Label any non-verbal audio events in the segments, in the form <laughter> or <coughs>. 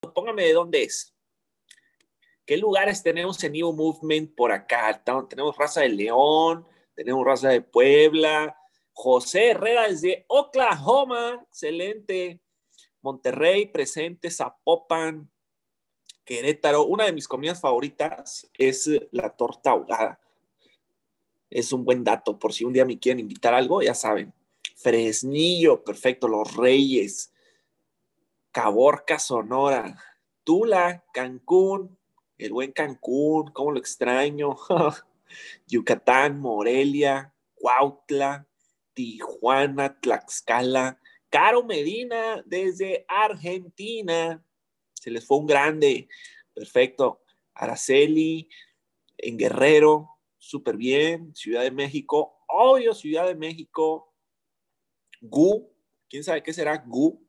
póngame de dónde es. ¿Qué lugares tenemos en New Movement por acá? Tenemos raza de León, tenemos raza de Puebla, José Herrera desde Oklahoma, excelente. Monterrey presente, Zapopan, Querétaro. Una de mis comidas favoritas es la torta ahogada. Es un buen dato por si un día me quieren invitar algo, ya saben. Fresnillo, perfecto, Los Reyes, Caborca, Sonora, Tula, Cancún, el buen Cancún, cómo lo extraño. <laughs> Yucatán, Morelia, Cuautla, Tijuana, Tlaxcala, Caro Medina desde Argentina. Se les fue un grande. Perfecto. Araceli en Guerrero, súper bien. Ciudad de México, obvio, Ciudad de México. Gu, ¿quién sabe qué será Gu?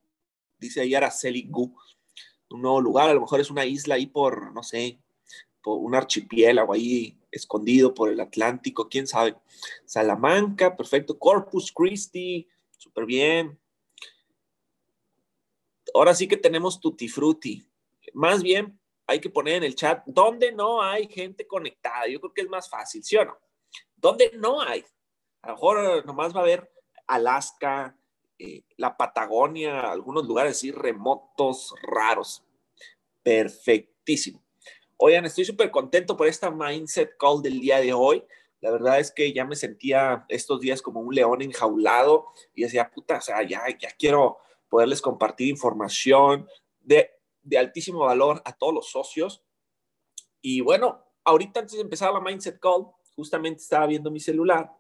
Dice ahí Araceli Gu. Un nuevo lugar, a lo mejor es una isla ahí por, no sé, por un archipiélago ahí escondido por el Atlántico, quién sabe. Salamanca, perfecto. Corpus Christi, súper bien. Ahora sí que tenemos Tutti Frutti. Más bien, hay que poner en el chat dónde no hay gente conectada. Yo creo que es más fácil, ¿sí o no? ¿Dónde no hay? A lo mejor nomás va a haber Alaska, eh, la Patagonia, algunos lugares así remotos, raros. Perfectísimo. Oigan, estoy súper contento por esta Mindset Call del día de hoy. La verdad es que ya me sentía estos días como un león enjaulado y decía, puta, o sea, ya, ya quiero poderles compartir información de de altísimo valor a todos los socios. Y bueno, ahorita antes de empezar la Mindset Call, justamente estaba viendo mi celular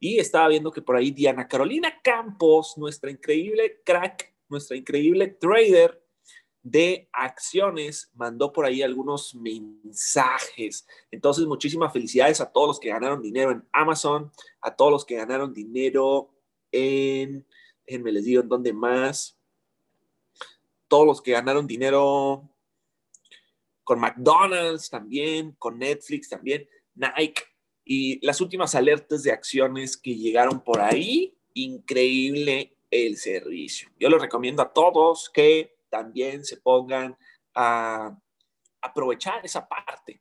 y estaba viendo que por ahí Diana Carolina Campos, nuestra increíble crack, nuestra increíble trader de acciones, mandó por ahí algunos mensajes. Entonces, muchísimas felicidades a todos los que ganaron dinero en Amazon, a todos los que ganaron dinero en, déjenme les digo en dónde más, todos los que ganaron dinero con McDonald's también, con Netflix también, Nike y las últimas alertas de acciones que llegaron por ahí, increíble el servicio. Yo les recomiendo a todos que también se pongan a aprovechar esa parte.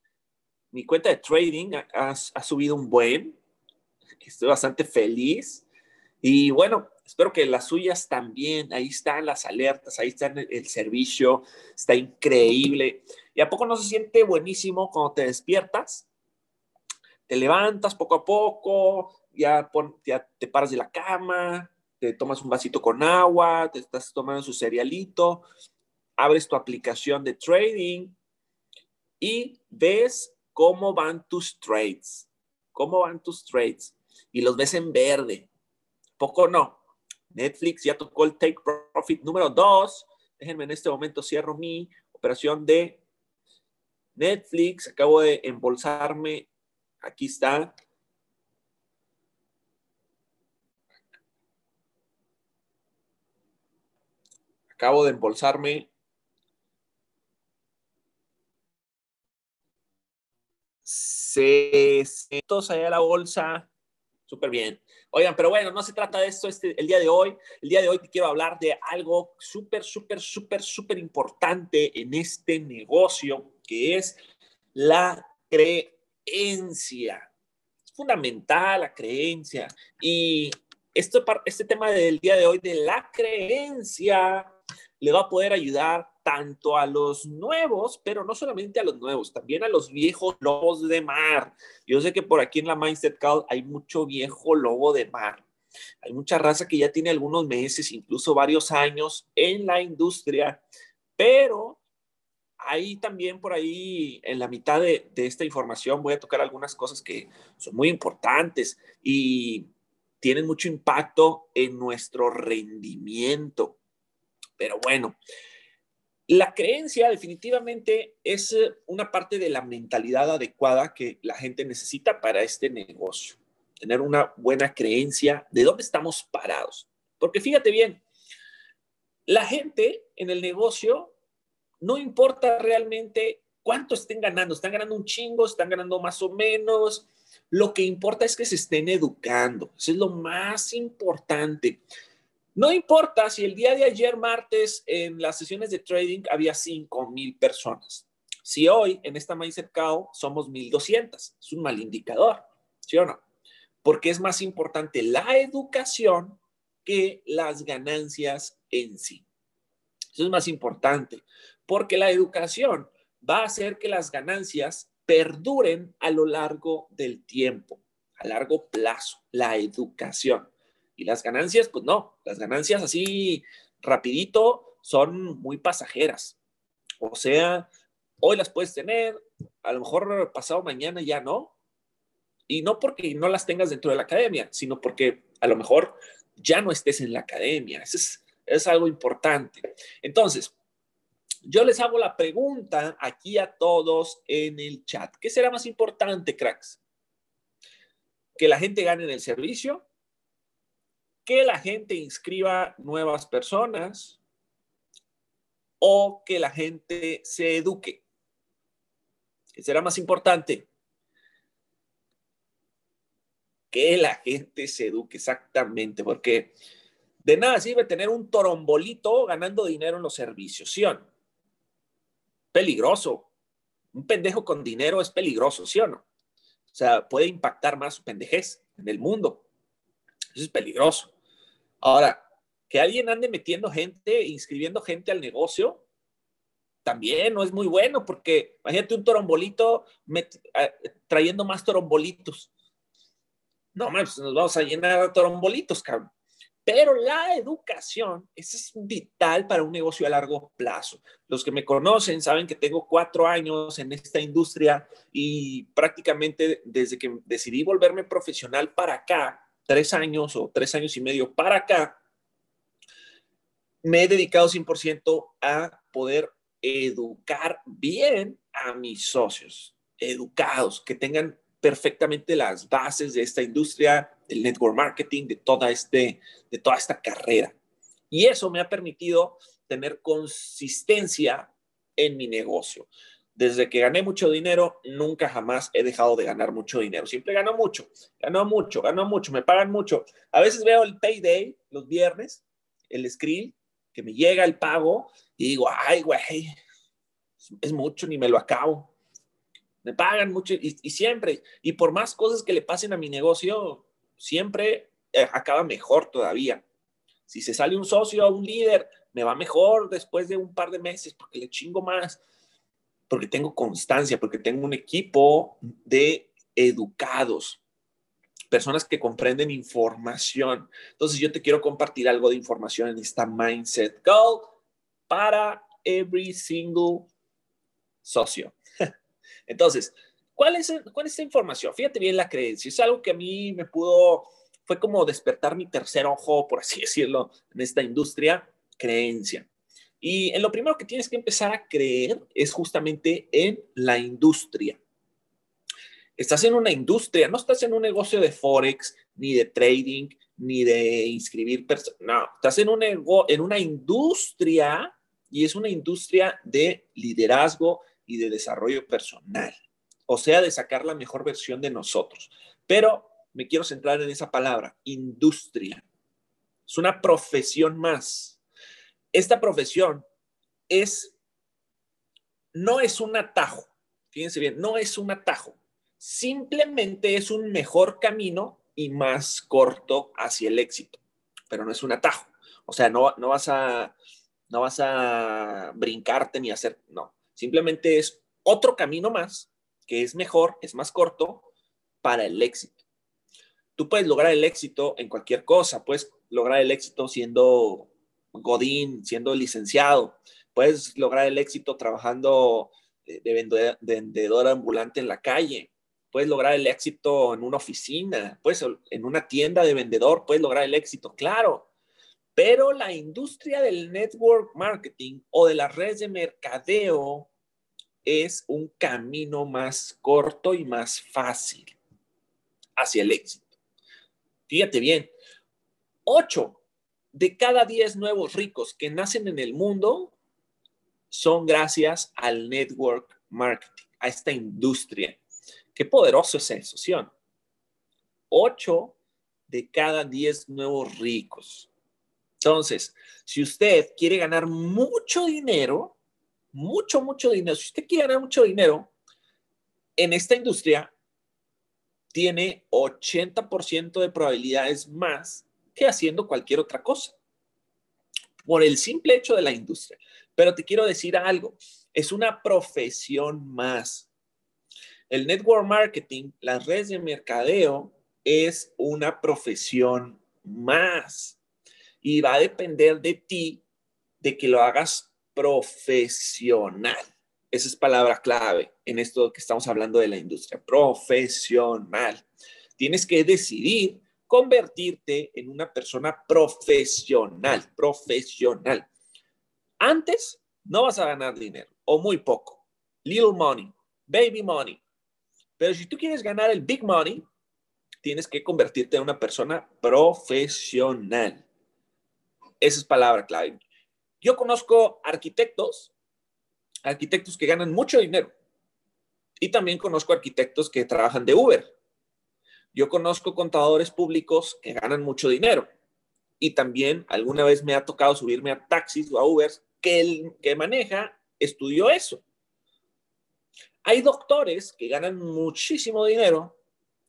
Mi cuenta de trading ha, subido un buen, estoy bastante feliz y bueno, espero que las suyas también, ahí están las alertas, ahí está el, servicio, está increíble. ¿Y a poco no se siente buenísimo cuando te despiertas? Te levantas poco a poco, ya, te paras de la cama, te tomas un vasito con agua, te estás tomando su cerealito, abres tu aplicación de trading y ves cómo van tus trades, cómo van tus trades y los ves en verde poco no. Netflix ya tocó el take profit número 2. Déjenme en este momento cierro mi operación de Netflix. Acabo de embolsarme. Aquí está. Acabo de embolsarme. Se, allá la bolsa. Súper bien. Oigan, pero bueno, no se trata de esto este, el día de hoy. El día de hoy te quiero hablar de algo súper, súper, súper, súper importante en este negocio, que es la creencia. Es fundamental la creencia. Y esto, este tema del día de hoy de la creencia le va a poder ayudar tanto a los nuevos, pero no solamente a los nuevos, también a los viejos lobos de mar. Yo sé que por aquí en la Mindset Call hay mucho viejo lobo de mar. Hay mucha raza que ya tiene algunos meses, incluso varios años en la industria, pero ahí también por ahí en la mitad de, de esta información voy a tocar algunas cosas que son muy importantes y tienen mucho impacto en nuestro rendimiento. Pero bueno, la creencia definitivamente es eh, una parte de la mentalidad adecuada que la gente necesita para este negocio. Tener una buena creencia de dónde estamos parados. Porque fíjate bien, la gente en el negocio no importa realmente cuánto estén ganando, están ganando un chingo, están ganando más o menos. Lo que importa es que se estén educando. Eso es lo más importante. No importa si el día de ayer, martes, en las sesiones de trading había 5 mil personas. Si hoy en esta Mindset Cow somos 1200, es un mal indicador, ¿sí o no? Porque es más importante la educación que las ganancias en sí. Eso es más importante, porque la educación va a hacer que las ganancias perduren a lo largo del tiempo, a largo plazo, la educación. Y las ganancias, pues no, las ganancias así rapidito son muy pasajeras. O sea, hoy las puedes tener, a lo mejor pasado mañana ya no. Y no porque no las tengas dentro de la academia, sino porque a lo mejor ya no estés en la academia. Eso es, es algo importante. Entonces, yo les hago la pregunta aquí a todos en el chat. ¿Qué será más importante, cracks? ¿Que la gente gane en el servicio? ¿Que la gente inscriba nuevas personas? ¿O que la gente se eduque? ¿Qué será más importante? Que la gente se eduque, exactamente, porque de nada sirve tener un torombolito ganando dinero en los servicios, ¿sí? Peligroso. Un pendejo con dinero es peligroso, ¿sí o no? O sea, puede impactar más su pendejez en el mundo. Eso es peligroso. Ahora, que alguien ande metiendo gente, inscribiendo gente al negocio, también no es muy bueno, porque imagínate un torombolito trayendo más torombolitos. No, pues nos vamos a llenar de torombolitos, cabrón. Pero la educación es vital para un negocio a largo plazo. Los que me conocen saben que tengo cuatro años en esta industria y prácticamente desde que decidí volverme profesional para acá, tres años o tres años y medio para acá, me he dedicado 100% a poder educar bien a mis socios, educados, que tengan perfectamente las bases de esta industria, del network marketing, de toda, este, de toda esta carrera. Y eso me ha permitido tener consistencia en mi negocio. Desde que gané mucho dinero, nunca jamás he dejado de ganar mucho dinero. Siempre gano mucho, gano mucho, gano mucho, me pagan mucho. A veces veo el payday los viernes, el screen, que me llega el pago y digo, ay, güey, es mucho, ni me lo acabo me pagan mucho y, siempre, y por más cosas que le pasen a mi negocio, siempre eh, acaba mejor todavía. Si se sale un socio o un líder, me va mejor después de un par de meses porque le chingo más, porque tengo constancia, porque tengo un equipo de educados, personas que comprenden información. Entonces yo te quiero compartir algo de información en esta Mindset Goal para every single socio. Entonces, ¿cuál es, ¿cuál es esta información? Fíjate bien la creencia. Es algo que a mí me pudo, fue como despertar mi tercer ojo, por así <laughs> decirlo, en esta industria, creencia. Y en lo primero que tienes que empezar a creer es justamente en la industria. Estás en una industria, no estás en un negocio de forex, ni de trading, ni de inscribir personas. No, estás en, un, en una industria y es una industria de liderazgo, y de desarrollo personal, o sea, de sacar la mejor versión de nosotros. Pero me quiero centrar en esa palabra, industria. Es una profesión más. Esta profesión es, no es un atajo, fíjense bien, no es un atajo, simplemente es un mejor camino y más corto hacia el éxito, pero no es un atajo. O sea, no, no vas a no vas a brincarte ni hacer, no. Simplemente es otro camino más que es mejor, es más corto para el éxito. Tú puedes lograr el éxito en cualquier cosa, puedes lograr el éxito siendo godín, siendo licenciado, puedes lograr el éxito trabajando de vendedor, ambulante en la calle, puedes lograr el éxito en una oficina, puedes en una tienda de vendedor, puedes lograr el éxito, claro. Pero la industria del network marketing o de las redes de mercadeo es un camino más corto y más fácil hacia el éxito. Fíjate bien, ocho de cada diez nuevos ricos que nacen en el mundo son gracias al network marketing, a esta industria. Qué poderoso es eso, ¿sí o Ocho de cada diez nuevos ricos Entonces, si usted quiere ganar mucho dinero, mucho, mucho dinero, si usted quiere ganar mucho dinero en esta industria, tiene 80% de probabilidades más que haciendo cualquier otra cosa, por el simple hecho de la industria. Pero te quiero decir algo, es una profesión más. El network marketing, las redes de mercadeo, es una profesión más y va a depender de ti de que lo hagas profesional. Esa es palabra clave en esto que estamos hablando de la industria, profesional. Tienes que decidir convertirte en una persona profesional, profesional. Antes no vas a ganar dinero o muy poco, little money, baby money. Pero si tú quieres ganar el big money, tienes que convertirte en una persona profesional. Esa es palabra clave. Yo conozco arquitectos, arquitectos que ganan mucho dinero. Y también conozco arquitectos que trabajan de Uber. Yo conozco contadores públicos que ganan mucho dinero. Y también alguna vez me ha tocado subirme a taxis o a Uber que el que maneja estudió eso. Hay doctores que ganan muchísimo dinero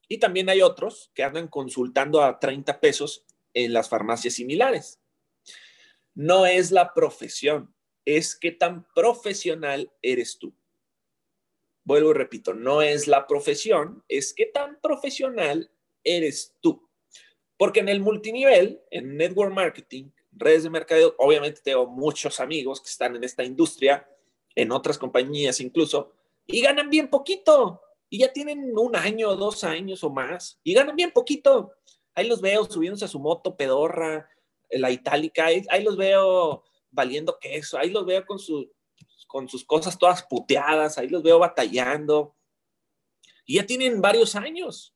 y también hay otros que andan consultando a 30 pesos en las farmacias similares no es la profesión, es qué tan profesional eres tú. Vuelvo y repito, no es la profesión, es qué tan profesional eres tú. Porque en el multinivel, en network marketing, redes de mercadeo, obviamente tengo muchos amigos que están en esta industria, en otras compañías incluso, y ganan bien poquito. Y ya tienen un año, dos años o más, y ganan bien poquito. Ahí los veo subiéndose a su moto pedorra, la itálica, ahí, los veo valiendo queso, ahí los veo con, con sus cosas todas puteadas, ahí los veo batallando. Y ya tienen varios años,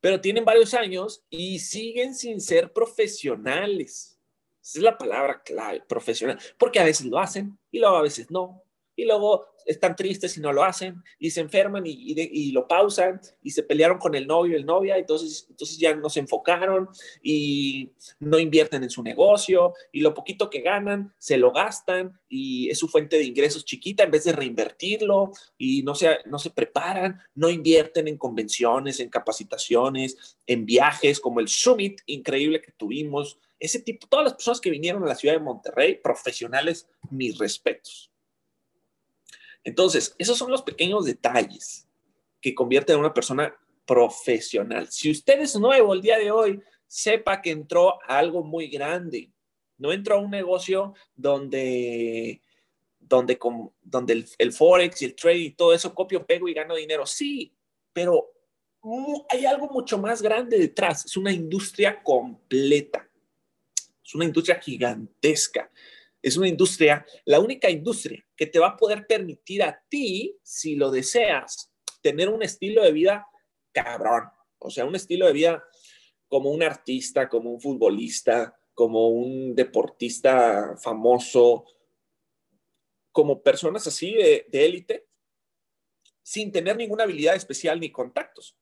pero tienen varios años y siguen sin ser profesionales. Esa es la palabra clave, profesional, porque a veces lo hacen y luego a veces no. Y luego están tristes y no lo hacen y se enferman y, lo pausan y se pelearon con el novio y el novia, entonces, entonces ya no se enfocaron y no invierten en su negocio y lo poquito que ganan se lo gastan y es su fuente de ingresos chiquita en vez de reinvertirlo y no se, no se preparan, no invierten en convenciones, en capacitaciones, en viajes como el Summit increíble que tuvimos. Ese tipo, todas las personas que vinieron a la ciudad de Monterrey, profesionales, mis respetos. Entonces, esos son los pequeños detalles que convierten a una persona profesional. Si usted es nuevo el día de hoy, sepa que entró a algo muy grande. No entró a un negocio donde, donde, donde el, forex y el trading y todo eso copio, pego y gano dinero. Sí, pero hay algo mucho más grande detrás. Es una industria completa. Es una industria gigantesca es una industria, la única industria que te va a poder permitir a ti, si lo deseas, tener un estilo de vida cabrón. O sea, un estilo de vida como un artista, como un futbolista, como un deportista famoso, como personas así de, élite, sin tener ninguna habilidad especial ni contactos.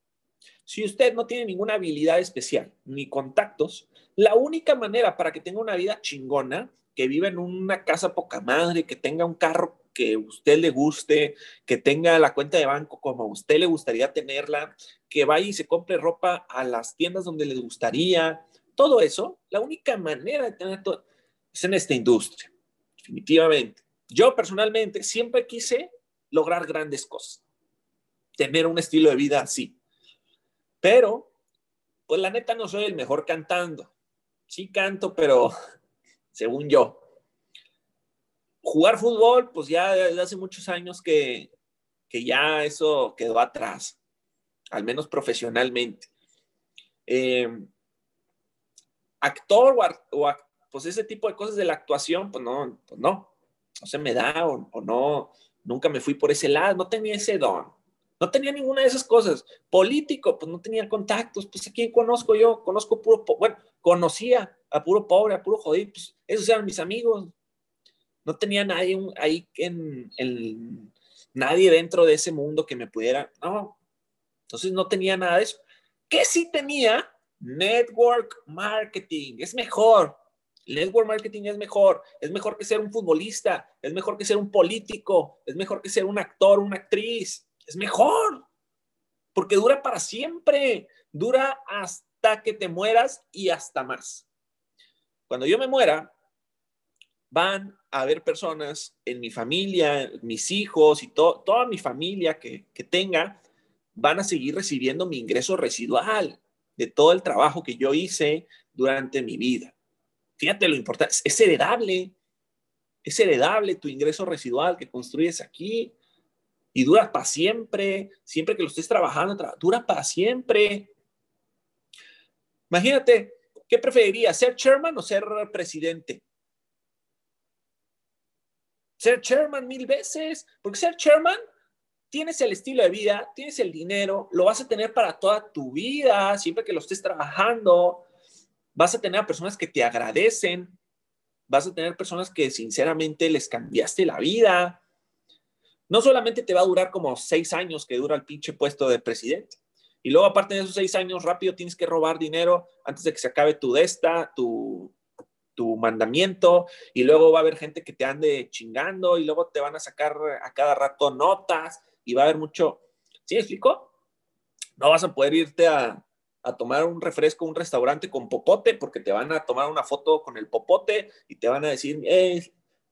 Si usted no tiene ninguna habilidad especial ni contactos, la única manera para que tenga una vida chingona que viva en una casa poca madre, que tenga un carro que usted le guste, que tenga la cuenta de banco como a usted le gustaría tenerla, que vaya y se compre ropa a las tiendas donde le gustaría, todo eso, la única manera de tener todo es en esta industria, definitivamente. Yo personalmente siempre quise lograr grandes cosas, tener un estilo de vida así, pero pues la neta no soy el mejor cantando. Sí canto, pero <laughs> según yo. Jugar fútbol, pues ya desde hace muchos años que, ya eso quedó atrás, al menos profesionalmente. Eh, actor o, pues ese tipo de cosas de la actuación, pues no, pues no, no se me da o, o, no, nunca me fui por ese lado, no tenía ese don, no tenía ninguna de esas cosas. Político, pues no tenía contactos, pues a quién conozco yo, conozco puro, bueno, conocía a puro pobre, a puro jodido, pues esos eran mis amigos. No tenía nadie ahí en, en, nadie dentro de ese mundo que me pudiera, no. Entonces no tenía nada de eso. ¿Qué sí tenía? Network marketing. Es mejor. El network marketing es mejor, es mejor que ser un futbolista, es mejor que ser un político, es mejor que ser un actor, una actriz, es mejor, porque dura para siempre, dura hasta que te mueras y hasta más. Cuando yo me muera, van a haber personas en mi familia, mis hijos y toda mi familia que, que tenga, van a seguir recibiendo mi ingreso residual de todo el trabajo que yo hice durante mi vida. Fíjate lo importante, es heredable, es heredable tu ingreso residual que construyes aquí y dura para siempre, siempre que lo estés trabajando, dura para siempre. Imagínate, ¿qué preferirías, ser chairman o ser presidente? Ser chairman mil veces, porque ser chairman tienes el estilo de vida, tienes el dinero, lo vas a tener para toda tu vida, siempre que lo estés trabajando, vas a tener a personas que te agradecen, vas a tener personas que sinceramente les cambiaste la vida. No solamente te va a durar como seis años que dura el pinche puesto de presidente, y luego aparte de esos seis años rápido tienes que robar dinero antes de que se acabe tu desta, tu, tu mandamiento, y luego va a haber gente que te ande chingando, y luego te van a sacar a cada rato notas, y va a haber mucho, ¿sí me explico? No vas a poder irte a, tomar un refresco, un restaurante con popote, porque te van a tomar una foto con el popote y te van a decir, eh,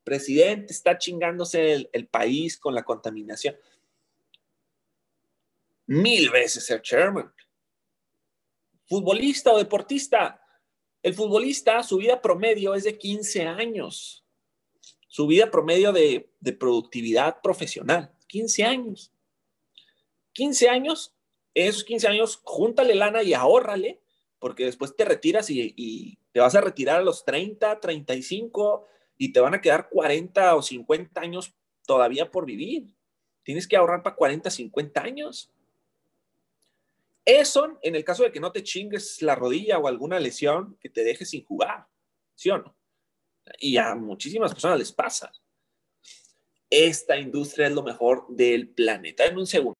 presidente, está chingándose el, el país con la contaminación. Mil veces ser chairman. Futbolista o deportista. El futbolista, su vida promedio es de 15 años. Su vida promedio de, productividad profesional. 15 años. 15 años, esos 15 años, júntale lana y ahórrale, porque después te retiras y, te vas a retirar a los 30, 35 y te van a quedar 40 o 50 años todavía por vivir. Tienes que ahorrar para 40, 50 años. Eso en el caso de que no te chingues la rodilla o alguna lesión que te deje sin jugar, ¿sí o no? Y a muchísimas personas les pasa esta industria es lo mejor del planeta. En un segundo.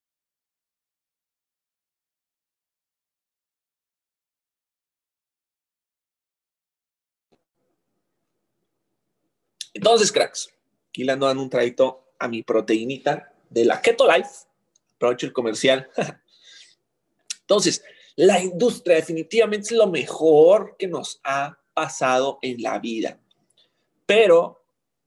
Entonces, cracks, aquí le ando dando un traguito a mi proteinita de la Keto Life. Aprovecho el comercial. <laughs> Entonces, la industria definitivamente es lo mejor que nos ha pasado en la vida. Pero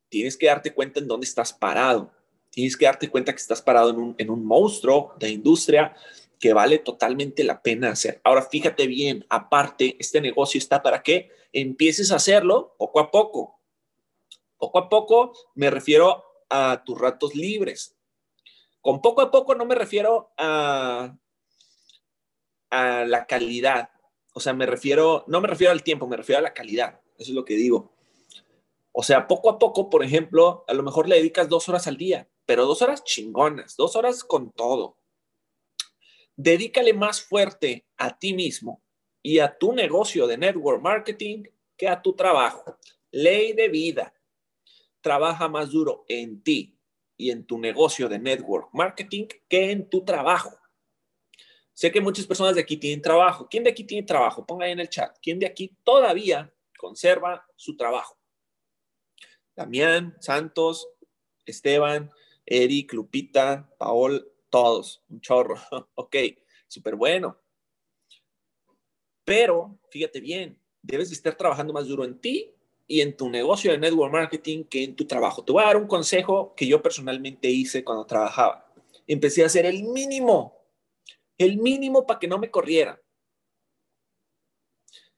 tienes que darte cuenta en dónde estás parado. Tienes que darte cuenta que estás parado en un, en un monstruo de industria que vale totalmente la pena hacer. Ahora, fíjate bien, aparte, este negocio está para que empieces a hacerlo poco a poco. Poco a poco me refiero a tus ratos libres. Con poco a poco no me refiero a, a la calidad. O sea, me refiero, no me refiero al tiempo, me refiero a la calidad. Eso es lo que digo. O sea, poco a poco, por ejemplo, a lo mejor le dedicas dos horas al día, pero dos horas chingonas, dos horas con todo. Dedícale más fuerte a ti mismo y a tu negocio de network marketing que a tu trabajo. Ley de vida. Trabaja más duro en ti y en tu negocio de network marketing que en tu trabajo. Sé que muchas personas de aquí tienen trabajo. ¿Quién de aquí tiene trabajo? Ponga ahí en el chat. ¿Quién de aquí todavía conserva su trabajo? Damián, Santos, Esteban, Eric, Lupita, Paol, todos, un chorro. <laughs> ok, súper bueno. Pero, fíjate bien, debes de estar trabajando más duro en ti y en tu negocio de network marketing que en tu trabajo. Te voy a dar un consejo que yo personalmente hice cuando trabajaba. Empecé a hacer el mínimo, el mínimo para que no me corrieran.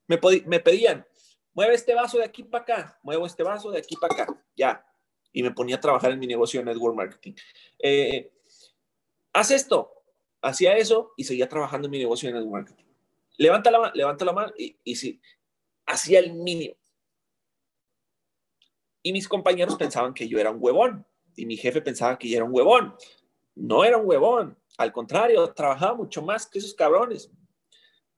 Me, pedían, mueve este vaso de aquí para acá, muevo este vaso de aquí para acá, ya. Y me ponía a trabajar en mi negocio de network marketing. Eh, haz esto, hacía eso y seguía trabajando en mi negocio de network marketing. Levanta la, levanta la mano y, y sí, hacía el mínimo. Y mis compañeros pensaban que yo era un huevón y mi jefe pensaba que yo era un huevón. No era un huevón, al contrario, trabajaba mucho más que esos cabrones,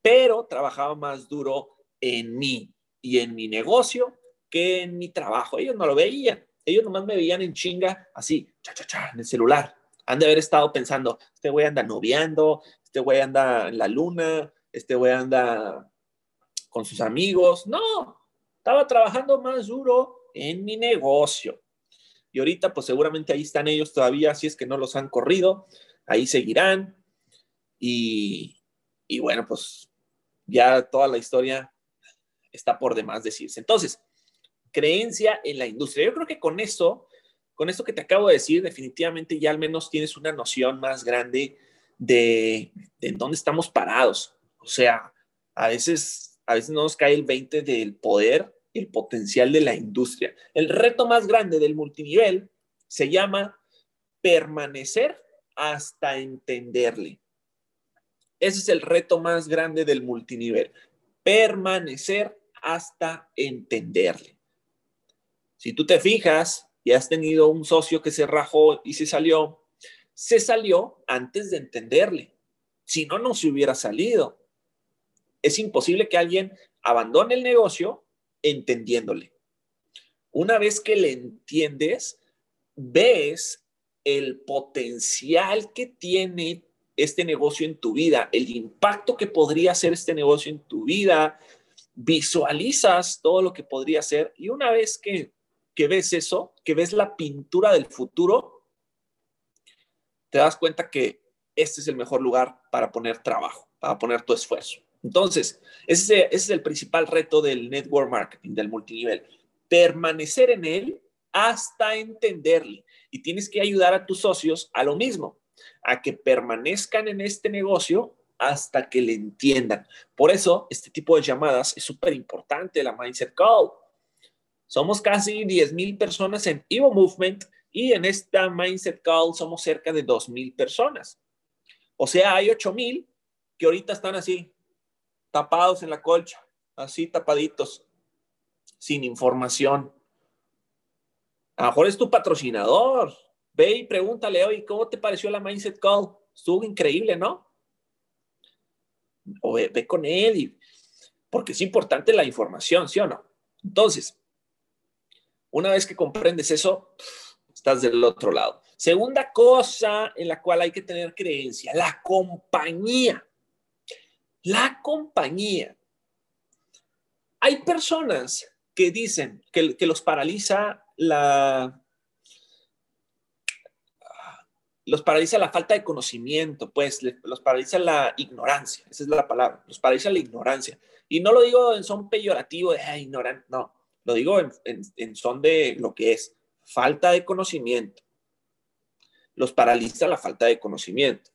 pero trabajaba más duro en mí, y en mi negocio que en mi trabajo. Ellos no lo veían. Ellos nomás me veían en chinga, así, cha, cha, cha, en el celular. Han de haber estado pensando, este güey anda noviando, este güey anda en la luna, este güey anda con sus amigos. No, estaba trabajando más duro en mi negocio. Y ahorita, pues seguramente ahí están ellos todavía, si es que no los han corrido, ahí seguirán. Y, y bueno, pues ya toda la historia está por demás decirse. Entonces, creencia en la industria. Yo creo que con eso, con esto que te acabo de decir, definitivamente ya al menos tienes una noción más grande de, de dónde estamos parados. O sea, a veces, a veces no nos cae el 20 del poder el potencial de la industria. El reto más grande del multinivel se llama permanecer hasta entenderle. Ese es el reto más grande del multinivel, permanecer hasta entenderle. Si tú te fijas y has tenido un socio que se rajó y se salió, se salió antes de entenderle. Si no, no se hubiera salido. Es imposible que alguien abandone el negocio entendiéndole. Una vez que le entiendes, ves el potencial que tiene este negocio en tu vida, el impacto que podría hacer este negocio en tu vida, visualizas todo lo que podría ser y una vez que, que ves eso, que ves la pintura del futuro, te das cuenta que este es el mejor lugar para poner trabajo, para poner tu esfuerzo. Entonces, ese, es el principal reto del network marketing, del multinivel. Permanecer en él hasta entenderle. Y tienes que ayudar a tus socios a lo mismo, a que permanezcan en este negocio hasta que le entiendan. Por eso, este tipo de llamadas es súper importante, la Mindset Call. Somos casi 10 mil personas en Evo Movement y en esta Mindset Call somos cerca de 2 mil personas. O sea, hay 8 mil que ahorita están así, tapados en la colcha, así tapaditos, sin información. A lo mejor es tu patrocinador. Ve y pregúntale, oye, ¿cómo te pareció la Mindset Call? Estuvo increíble, ¿no? O ve, con él, porque es importante la información, ¿sí o no? Entonces, una vez que comprendes eso, estás del otro lado. Segunda cosa en la cual hay que tener creencia, la compañía. La compañía. Hay personas que dicen que, los paraliza la, los paraliza la falta de conocimiento, pues los paraliza la ignorancia, esa es la palabra, los paraliza la ignorancia. Y no lo digo en son peyorativo de ignorante, no, lo digo en, en, son de lo que es falta de conocimiento. Los paraliza la falta de conocimiento.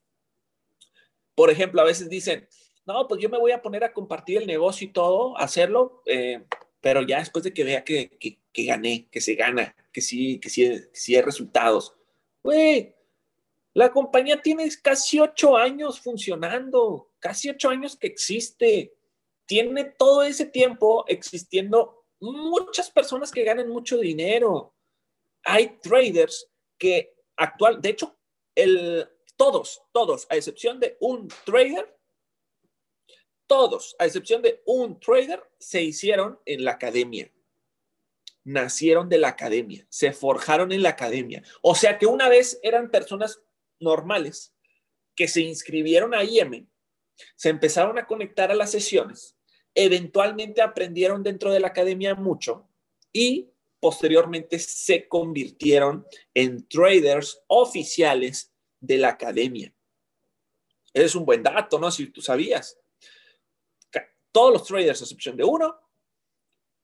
Por ejemplo, a veces dicen, no, pues yo me voy a poner a compartir el negocio y todo, hacerlo, eh, pero ya después de que vea que, que, gané, que se gana, que sí, que sí, que sí hay resultados. Güey, la compañía tiene casi ocho años funcionando, casi ocho años que existe. Tiene todo ese tiempo existiendo muchas personas que ganan mucho dinero. Hay traders que actual, de hecho, el, todos, todos, a excepción de un trader, todos, a excepción de un trader, se hicieron en la academia. Nacieron de la academia, se forjaron en la academia. O sea que una vez eran personas normales que se inscribieron a IM, se empezaron a conectar a las sesiones, eventualmente aprendieron dentro de la academia mucho y posteriormente se convirtieron en traders oficiales de la academia. Es un buen dato, ¿no? Si tú sabías. Todos los traders, a excepción de uno,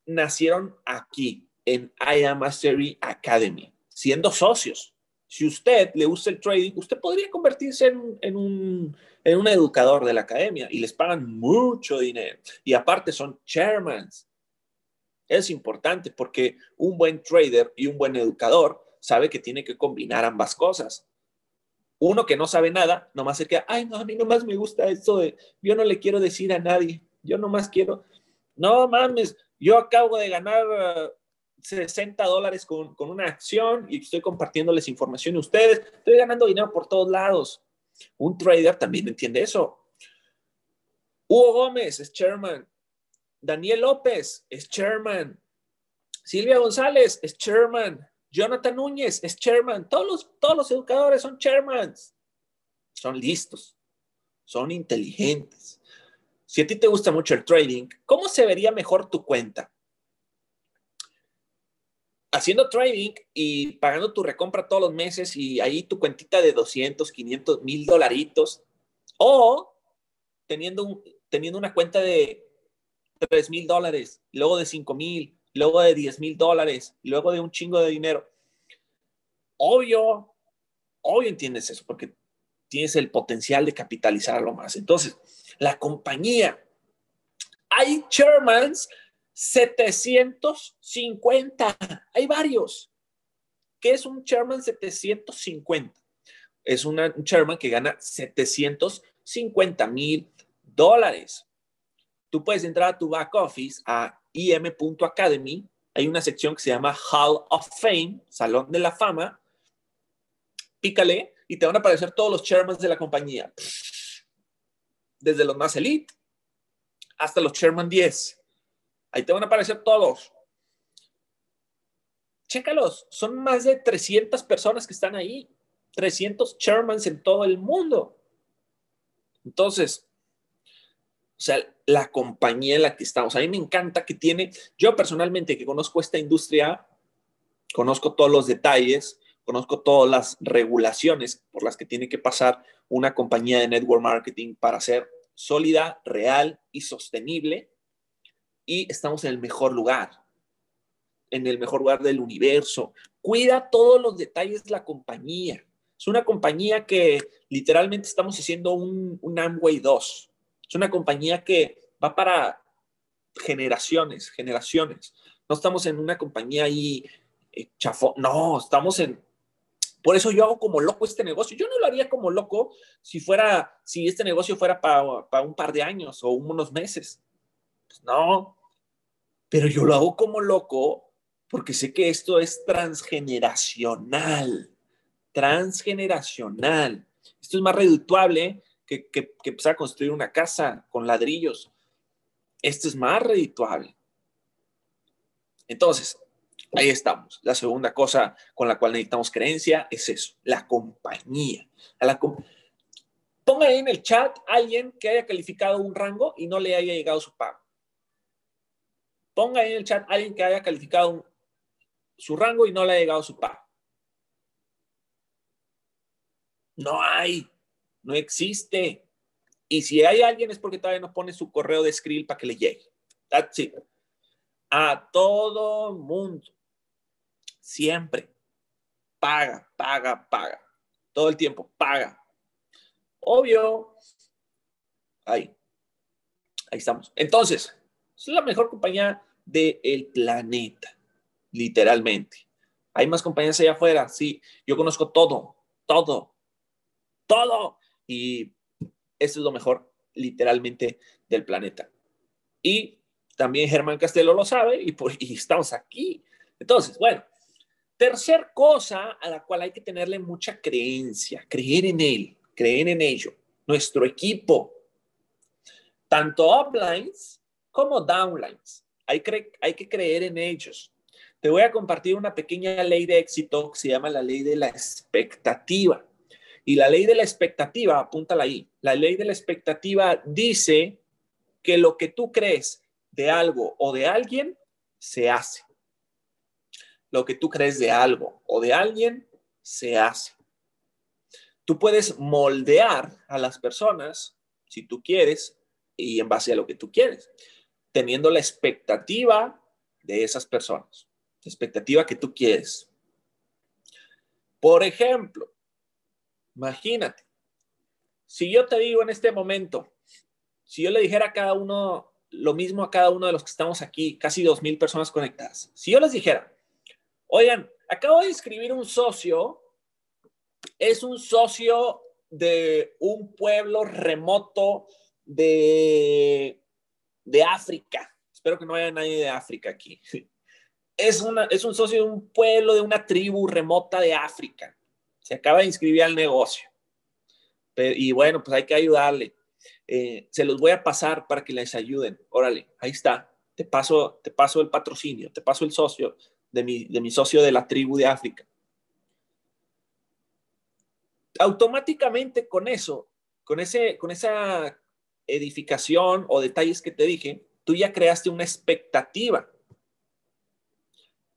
nacieron aquí, en I Mastery Academy, siendo socios. Si usted le gusta el trading, usted podría convertirse en, un, en un educador de la academia y les pagan mucho dinero. Y aparte son chairmans. Es importante porque un buen trader y un buen educador sabe que tiene que combinar ambas cosas. Uno que no sabe nada, nomás se queda, ay, no, a mí nomás me gusta esto de, yo no le quiero decir a nadie. Yo nomás quiero, no mames, yo acabo de ganar 60 uh, dólares con, con, una acción y estoy compartiéndoles información a ustedes. Estoy ganando dinero por todos lados. Un trader también entiende eso. Hugo Gómez es chairman. Daniel López es chairman. Silvia González es chairman. Jonathan Núñez es chairman. Todos los, todos los educadores son chairmans. Son listos. Son inteligentes si a ti te gusta mucho el trading, ¿cómo se vería mejor tu cuenta? haciendo trading y pagando tu recompra todos los meses y ahí tu cuentita de 200, 500, mil dolaritos, o teniendo, teniendo una cuenta de 3 mil dólares, luego de 5 mil, luego de 10 mil dólares, luego de un chingo de dinero. Obvio, obvio entiendes eso, porque tienes el potencial de capitalizarlo más. Entonces, la compañía, hay chairmans 750, hay varios. ¿Qué es un chairman 750? Es un chairman que gana 750 mil dólares. Tú puedes entrar a tu back office a im.academy. Hay una sección que se llama Hall of Fame, Salón de la Fama. Pícale y te van a aparecer todos los chairmans de la compañía. Desde los más elite hasta los chairman 10. Ahí te van a aparecer todos. Chécalos, son más de 300 personas que están ahí. 300 chairmans en todo el mundo. Entonces, o sea, la compañía en la que estamos, a mí me encanta que tiene, yo personalmente que conozco esta industria, conozco todos los detalles, conozco todas las regulaciones por las que tiene que pasar una compañía de network marketing para ser sólida, real y sostenible. Y estamos en el mejor lugar, en el mejor lugar del universo. Cuida todos los detalles de la compañía. Es una compañía que literalmente estamos haciendo un, un Amway 2 es una compañía que va para generaciones, generaciones. No estamos en una compañía ahí eh, chafón. No, estamos en... Por eso yo hago como loco este negocio. Yo no lo haría como loco si fuera, si este negocio fuera para, un par de años o unos meses. Pues no. Pero yo lo hago como loco porque sé que esto es transgeneracional. Transgeneracional. Esto es más redituable que, que, empezar a construir una casa con ladrillos. Esto es más redituable. Entonces, ahí estamos. La segunda cosa con la cual necesitamos creencia es eso, la compañía. Ponga ahí en el chat alguien que haya calificado un rango y no le haya llegado su pago. Ponga ahí en el chat alguien que haya calificado su rango y no le haya llegado su pago. No hay no existe. Y si hay alguien es porque todavía no pone su correo de Skrill para que le llegue. That's it. A todo mundo. Siempre. Paga, paga, paga. Todo el tiempo, paga. Obvio. Ahí. Ahí estamos. Entonces, es la mejor compañía del planeta. Literalmente. Hay más compañías allá afuera. Sí, yo conozco todo, todo, todo y eso es lo mejor literalmente del planeta. Y también Germán Castelo lo sabe y, por, y estamos aquí. Entonces, bueno, tercer cosa a la cual hay que tenerle mucha creencia, creer en él, creer en ello, nuestro equipo, tanto uplines como downlines. Hay, que creer en ellos. Te voy a compartir una pequeña ley de éxito que se llama la ley de la expectativa. Y la ley de la expectativa, apúntala ahí, la ley de la expectativa dice que lo que tú crees de algo o de alguien se hace. Lo que tú crees de algo o de alguien se hace. Tú puedes moldear a las personas si tú quieres y en base a lo que tú quieres, teniendo la expectativa de esas personas, la expectativa que tú quieres. Por ejemplo, Imagínate, si yo te digo en este momento, si yo le dijera a cada uno lo mismo a cada uno de los que estamos aquí, casi dos mil personas conectadas, si yo les dijera, oigan, acabo de escribir un socio, es un socio de un pueblo remoto de, de África. Espero que no haya nadie de África aquí. <laughs> Es, una, es un socio de un pueblo, de una tribu remota de África se acaba de inscribir al negocio. y bueno, pues hay que ayudarle. Eh, se los voy a pasar para que les ayuden. Órale, ahí está. Te paso, te paso el patrocinio, te paso el socio de mi, de mi socio de la tribu de África. Automáticamente con eso, con, ese, con esa edificación o detalles que te dije, tú ya creaste una expectativa.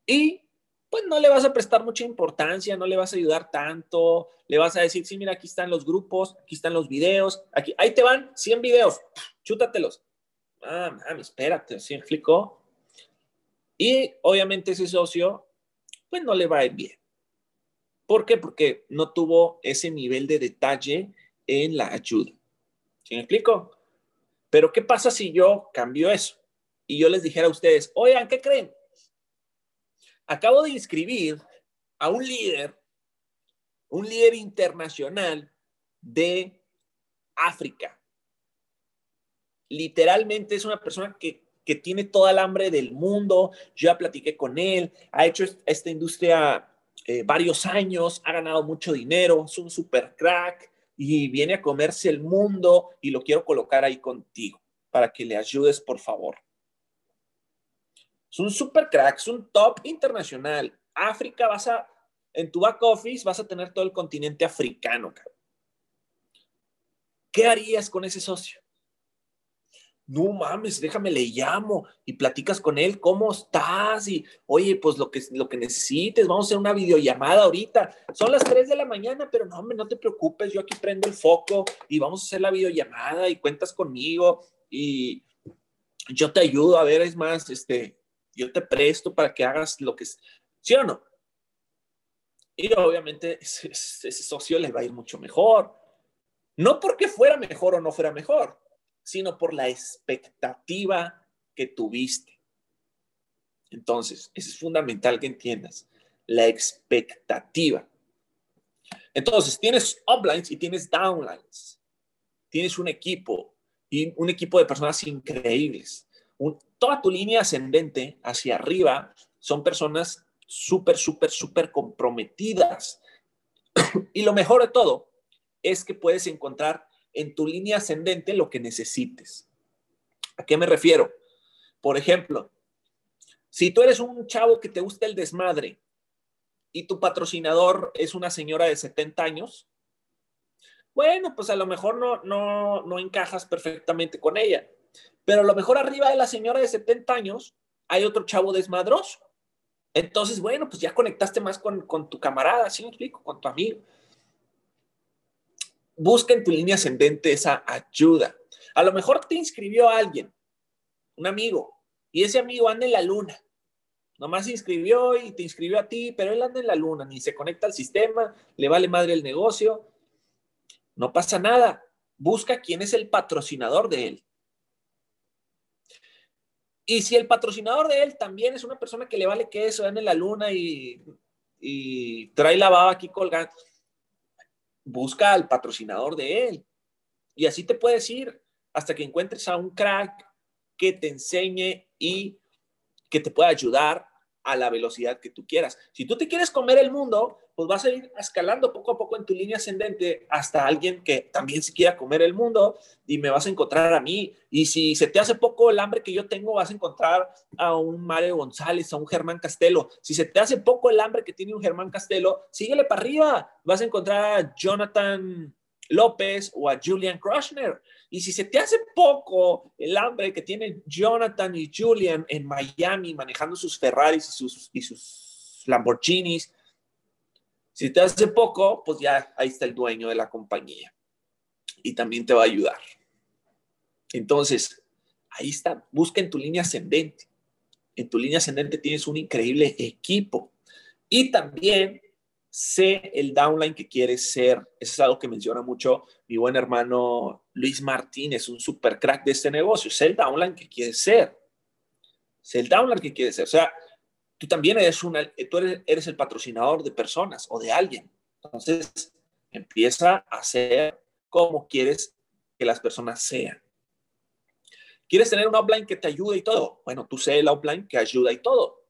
Y pues no le vas a prestar mucha importancia, no le vas a ayudar tanto, le vas a decir, sí, mira, aquí están los grupos, aquí están los videos, aquí, ahí te van 100 videos, chútatelos. Ah, mami, espérate, ¿sí me explico? Y obviamente ese socio, pues no le va bien. ¿Por qué? Porque no tuvo ese nivel de detalle en la ayuda. ¿Sí me explico? Pero ¿qué pasa si yo cambio eso? Y yo les dijera a ustedes, oigan, ¿qué creen? acabo de inscribir a un líder, un líder internacional de África. Literalmente es una persona que, tiene toda el hambre del mundo. Yo ya platiqué con él, ha hecho esta industria eh, varios años, ha ganado mucho dinero, es un super crack y viene a comerse el mundo y lo quiero colocar ahí contigo para que le ayudes, por favor. Es un super crack, es un top internacional. África vas a, en tu back office vas a tener todo el continente africano. ¿Qué harías con ese socio? No mames, déjame, le llamo y platicas con él, ¿cómo estás? Y oye, pues lo que, lo que necesites, vamos a hacer una videollamada ahorita. Son las 3 de la mañana, pero no, hombre, no te preocupes, yo aquí prendo el foco y vamos a hacer la videollamada y cuentas conmigo y yo te ayudo a ver, es más, este, yo te presto para que hagas lo que es, ¿sí o no? Y obviamente ese, socio le va a ir mucho mejor. No porque fuera mejor o no fuera mejor, sino por la expectativa que tuviste. Entonces, eso es fundamental que entiendas, la expectativa. Entonces, tienes uplines y tienes downlines. Tienes un equipo y un equipo de personas increíbles toda tu línea ascendente hacia arriba son personas súper, súper, súper comprometidas. <coughs> y lo mejor de todo es que puedes encontrar en tu línea ascendente lo que necesites. ¿A qué me refiero? Por ejemplo, si tú eres un chavo que te gusta el desmadre y tu patrocinador es una señora de 70 años, bueno, pues a lo mejor no, no, no encajas perfectamente con ella. Pero a lo mejor arriba de la señora de 70 años hay otro chavo desmadroso. Entonces, bueno, pues ya conectaste más con, tu camarada, ¿sí me explico? Con tu amigo. Busca en tu línea ascendente esa ayuda. A lo mejor te inscribió alguien, un amigo, y ese amigo anda en la luna. Nomás se inscribió y te inscribió a ti, pero él anda en la luna, ni se conecta al sistema, le vale madre el negocio. No pasa nada. Busca quién es el patrocinador de él. Y si el patrocinador de él también es una persona que le vale que eso, anda en la luna y, y trae la baba aquí colgando, busca al patrocinador de él. Y así te puedes ir hasta que encuentres a un crack que te enseñe y que te pueda ayudar a la velocidad que tú quieras. Si tú te quieres comer el mundo, pues vas a ir escalando poco a poco en tu línea ascendente hasta alguien que también se quiera comer el mundo y me vas a encontrar a mí. Y si se te hace poco el hambre que yo tengo, vas a encontrar a un Mario González, a un Germán Castelo. Si se te hace poco el hambre que tiene un Germán Castelo, síguele para arriba. Vas a encontrar a Jonathan López o a Julian Krushner. Y si se te hace poco el hambre que tienen Jonathan y Julian en Miami manejando sus Ferraris y sus, y sus Lamborghinis, si te hace poco, pues ya ahí está el dueño de la compañía y también te va a ayudar. Entonces, ahí está, busca en tu línea ascendente. En tu línea ascendente tienes un increíble equipo y también sé el downline que quieres ser. Eso es algo que menciona mucho mi buen hermano Luis Martínez, un super crack de este negocio. Sé el downline que quieres ser. Sé el downline que quieres ser. O sea, tú también eres, una, tú eres, el patrocinador de personas o de alguien. Entonces, empieza a ser como quieres que las personas sean. ¿Quieres tener un offline que te ayude y todo? Bueno, tú sé el offline que ayuda y todo.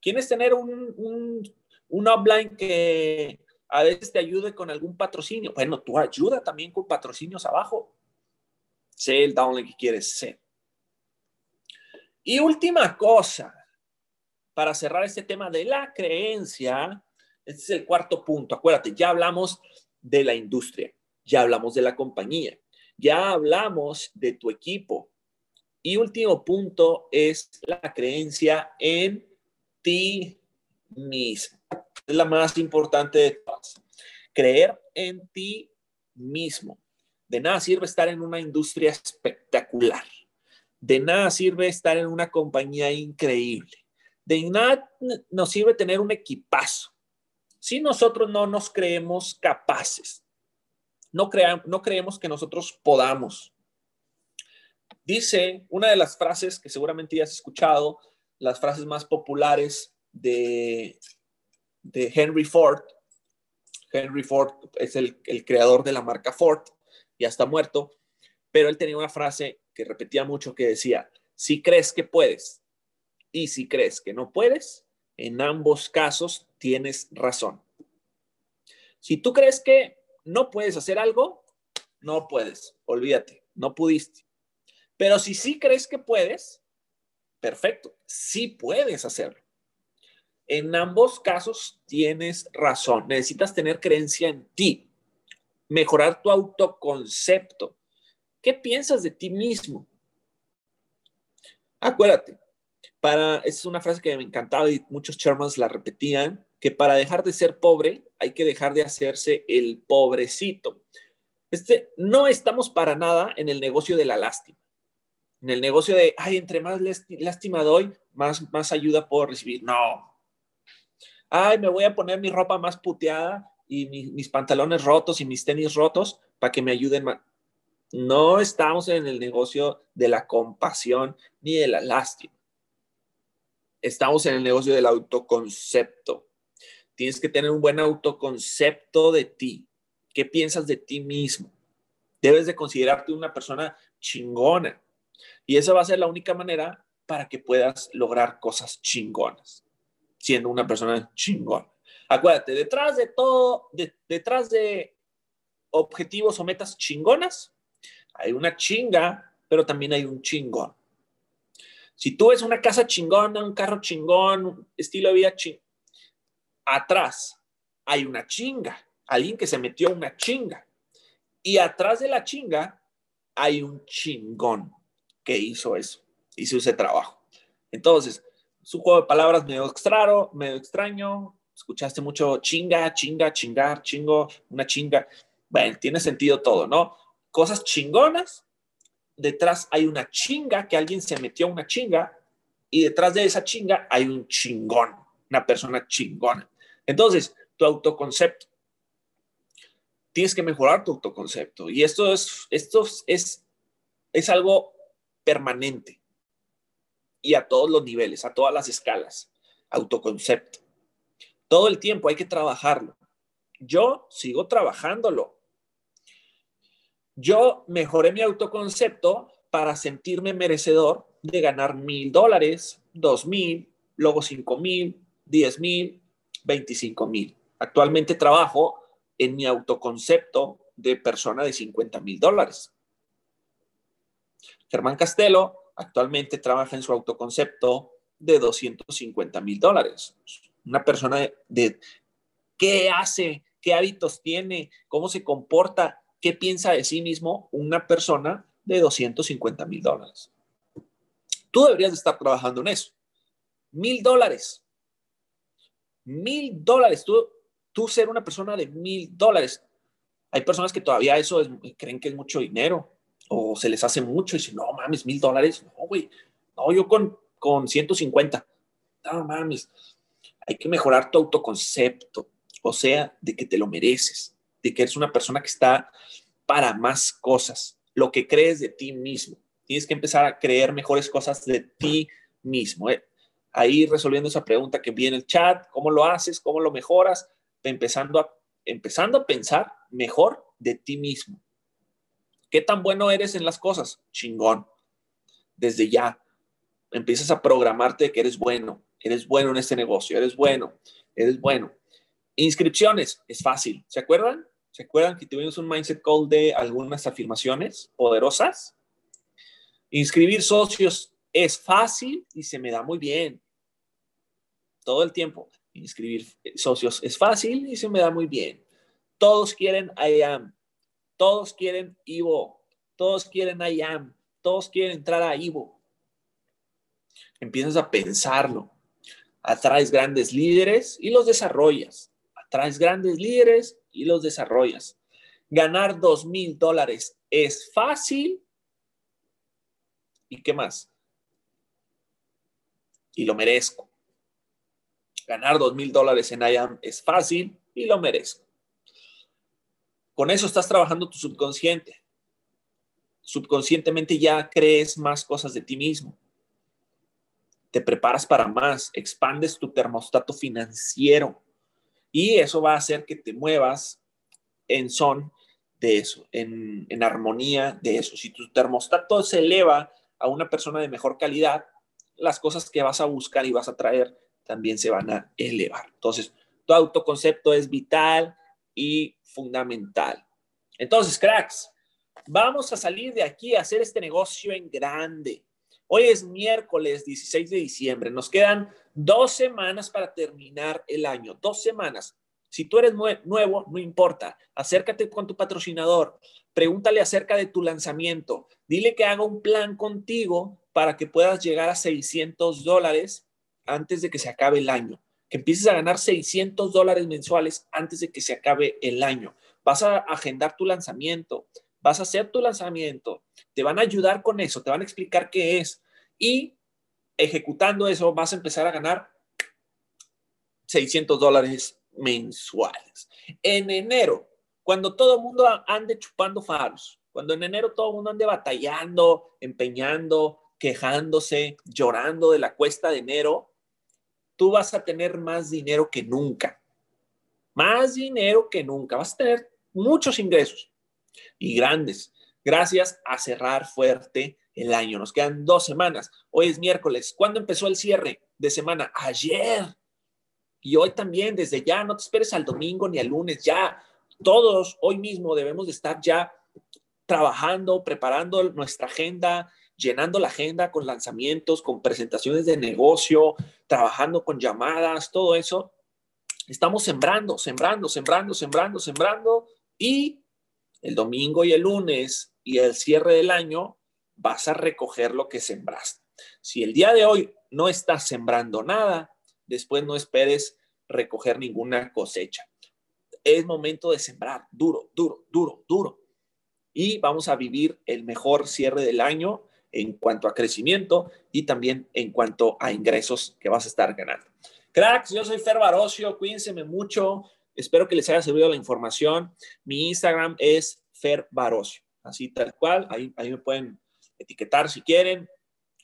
¿Quieres tener un, un un offline que a veces te ayude con algún patrocinio. Bueno, tú ayuda también con patrocinios abajo. Sé el downline que quieres ser. Y última cosa, para cerrar este tema de la creencia, este es el cuarto punto. Acuérdate, ya hablamos de la industria, ya hablamos de la compañía, ya hablamos de tu equipo. Y último punto es la creencia en ti mismo. Es la más importante de todas. Creer en ti mismo. De nada sirve estar en una industria espectacular. De nada sirve estar en una compañía increíble. De nada nos sirve tener un equipazo. Si nosotros no nos creemos capaces, no, no creemos que nosotros podamos. Dice una de las frases que seguramente ya has escuchado, las frases más populares de, de Henry Ford. Henry Ford es el, el creador de la marca Ford, ya está muerto, pero él tenía una frase que repetía mucho que decía, si crees que puedes y si crees que no puedes, en ambos casos tienes razón. Si tú crees que no puedes hacer algo, no puedes, olvídate, no pudiste. Pero si sí crees que puedes, perfecto, sí puedes hacerlo. En ambos casos tienes razón. Necesitas tener creencia en ti, mejorar tu autoconcepto. ¿Qué piensas de ti mismo? Acuérdate, para, es una frase que me encantaba y muchos chairmans la repetían, que para dejar de ser pobre hay que dejar de hacerse el pobrecito. Este, no estamos para nada en el negocio de la lástima. En el negocio de, ay, entre más lástima doy, más, más ayuda puedo recibir. No, ay, me voy a poner mi ropa más puteada y mis pantalones rotos y mis tenis rotos para que me ayuden más. No estamos en el negocio de la compasión ni de la lástima. Estamos en el negocio del autoconcepto. Tienes que tener un buen autoconcepto de ti. ¿Qué piensas de ti mismo? Debes de considerarte una persona chingona. Y esa va a ser la única manera para que puedas lograr cosas chingonas siendo una persona chingón. Acuérdate, detrás de todo, detrás de objetivos o metas chingonas, hay una chinga, pero también hay un chingón. Si tú ves una casa chingona, un carro chingón, estilo de vida chingón, atrás hay una chinga, alguien que se metió una chinga. Y atrás de la chinga hay un chingón que hizo eso, hizo ese trabajo. Entonces, su juego de palabras medio extraño, medio extraño. Escuchaste mucho chinga, chinga, chingar, chingo, una chinga. Bueno, tiene sentido todo, ¿no? Cosas chingonas. Detrás hay una chinga, que alguien se metió una chinga. Y detrás de esa chinga hay un chingón, una persona chingona. Entonces, tu autoconcepto. Tienes que mejorar tu autoconcepto. Y esto es, esto es, es algo permanente y a todos los niveles, a todas las escalas. Autoconcepto. Todo el tiempo hay que trabajarlo. Yo sigo trabajándolo. Yo mejoré mi autoconcepto para sentirme merecedor de ganar mil dólares, dos mil, luego cinco mil, diez mil, veinticinco mil. Actualmente trabajo en mi autoconcepto de persona de 50 mil dólares. Germán Castelo actualmente trabaja en su autoconcepto de 250 mil dólares. Una persona de, qué hace, qué hábitos tiene, cómo se comporta, qué piensa de sí mismo una persona de 250 mil dólares. Tú deberías de estar trabajando en eso. Mil dólares. Mil dólares. Tú, tú ser una persona de mil dólares. Hay personas que todavía eso creen que es mucho dinero o se les hace mucho y dicen, no mames, mil dólares, no, güey, no, yo con, con 150, no mames, hay que mejorar tu autoconcepto, o sea, de que te lo mereces, de que eres una persona que está para más cosas, lo que crees de ti mismo. Tienes que empezar a creer mejores cosas de ti mismo. ¿eh? Ahí resolviendo esa pregunta que viene el chat, ¿cómo lo haces? ¿Cómo lo mejoras? Empezando a, empezando a pensar mejor de ti mismo. ¿Qué tan bueno eres en las cosas? Chingón. Desde ya empiezas a programarte que eres bueno, eres bueno en este negocio, eres bueno, eres bueno. Inscripciones, es fácil. ¿Se acuerdan? ¿Se acuerdan que tuvimos un mindset call de algunas afirmaciones poderosas? Inscribir socios es fácil y se me da muy bien. Todo el tiempo. Inscribir socios es fácil y se me da muy bien. Todos quieren I am. Todos quieren Ivo, todos quieren IAM, todos quieren entrar a Ivo. Empiezas a pensarlo. Atraes grandes líderes y los desarrollas. Atraes grandes líderes y los desarrollas. Ganar dos mil dólares es fácil. ¿Y qué más? Y lo merezco. Ganar dos mil dólares en IAM es fácil y lo merezco. Con eso estás trabajando tu subconsciente. Subconscientemente ya crees más cosas de ti mismo. Te preparas para más, expandes tu termostato financiero y eso va a hacer que te muevas en son de eso, en, en armonía de eso. Si tu termostato se eleva a una persona de mejor calidad, las cosas que vas a buscar y vas a traer también se van a elevar. Entonces, tu autoconcepto es vital y fundamental. Entonces, cracks, vamos a salir de aquí a hacer este negocio en grande. Hoy es miércoles 16 de diciembre. Nos quedan dos semanas para terminar el año. Dos semanas. Si tú eres nuevo, no importa. Acércate con tu patrocinador. Pregúntale acerca de tu lanzamiento. Dile que haga un plan contigo para que puedas llegar a 600 dólares antes de que se acabe el año que empieces a ganar 600 dólares mensuales antes de que se acabe el año. Vas a agendar tu lanzamiento, vas a hacer tu lanzamiento, te van a ayudar con eso, te van a explicar qué es y ejecutando eso vas a empezar a ganar 600 dólares mensuales. En enero, cuando todo el mundo ande chupando faros, cuando en enero todo el mundo ande batallando, empeñando, quejándose, llorando de la cuesta de enero, tú vas a tener más dinero que nunca. Más dinero que nunca. Vas a tener muchos ingresos y grandes gracias a cerrar fuerte el año. Nos quedan dos semanas. Hoy es miércoles. ¿Cuándo empezó el cierre de semana? Ayer. Y hoy también, desde ya, no te esperes al domingo ni al lunes, ya. Todos hoy mismo debemos de estar ya trabajando, preparando nuestra agenda, llenando la agenda con lanzamientos, con presentaciones de negocio, trabajando con llamadas, todo eso. Estamos sembrando, sembrando, sembrando, sembrando, sembrando y el domingo y el lunes y el cierre del año vas a recoger lo que sembraste. Si el día de hoy no estás sembrando nada, después no esperes recoger ninguna cosecha. Es momento de sembrar duro, duro, duro, duro. Y vamos a vivir el mejor cierre del año en cuanto a crecimiento y también en cuanto a ingresos que vas a estar ganando. Cracks, yo soy Fer Barocio, cuídense mucho, espero que les haya servido la información. Mi Instagram es Fer Barocio, así tal cual, ahí, ahí me pueden etiquetar si quieren,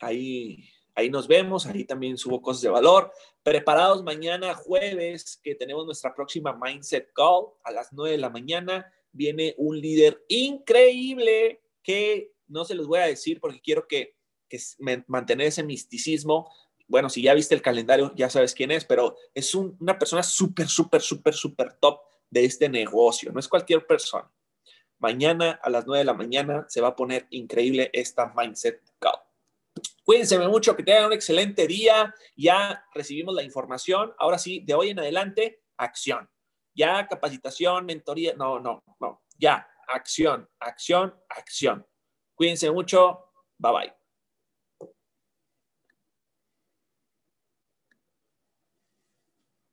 ahí, ahí nos vemos, ahí también subo cosas de valor. Preparados mañana jueves que tenemos nuestra próxima Mindset Call a las 9 de la mañana, viene un líder increíble que no se los voy a decir porque quiero que, mantener ese misticismo. Bueno, si ya viste el calendario, ya sabes quién es, pero es una persona súper, súper, súper, súper top de este negocio. No es cualquier persona. Mañana a las 9 de la mañana se va a poner increíble esta Mindset Call. Cuídense mucho, que tengan un excelente día. Ya recibimos la información. Ahora sí, de hoy en adelante, acción. Ya capacitación, mentoría, no, no, no. Ya, acción, acción, acción. Cuídense mucho. Bye bye.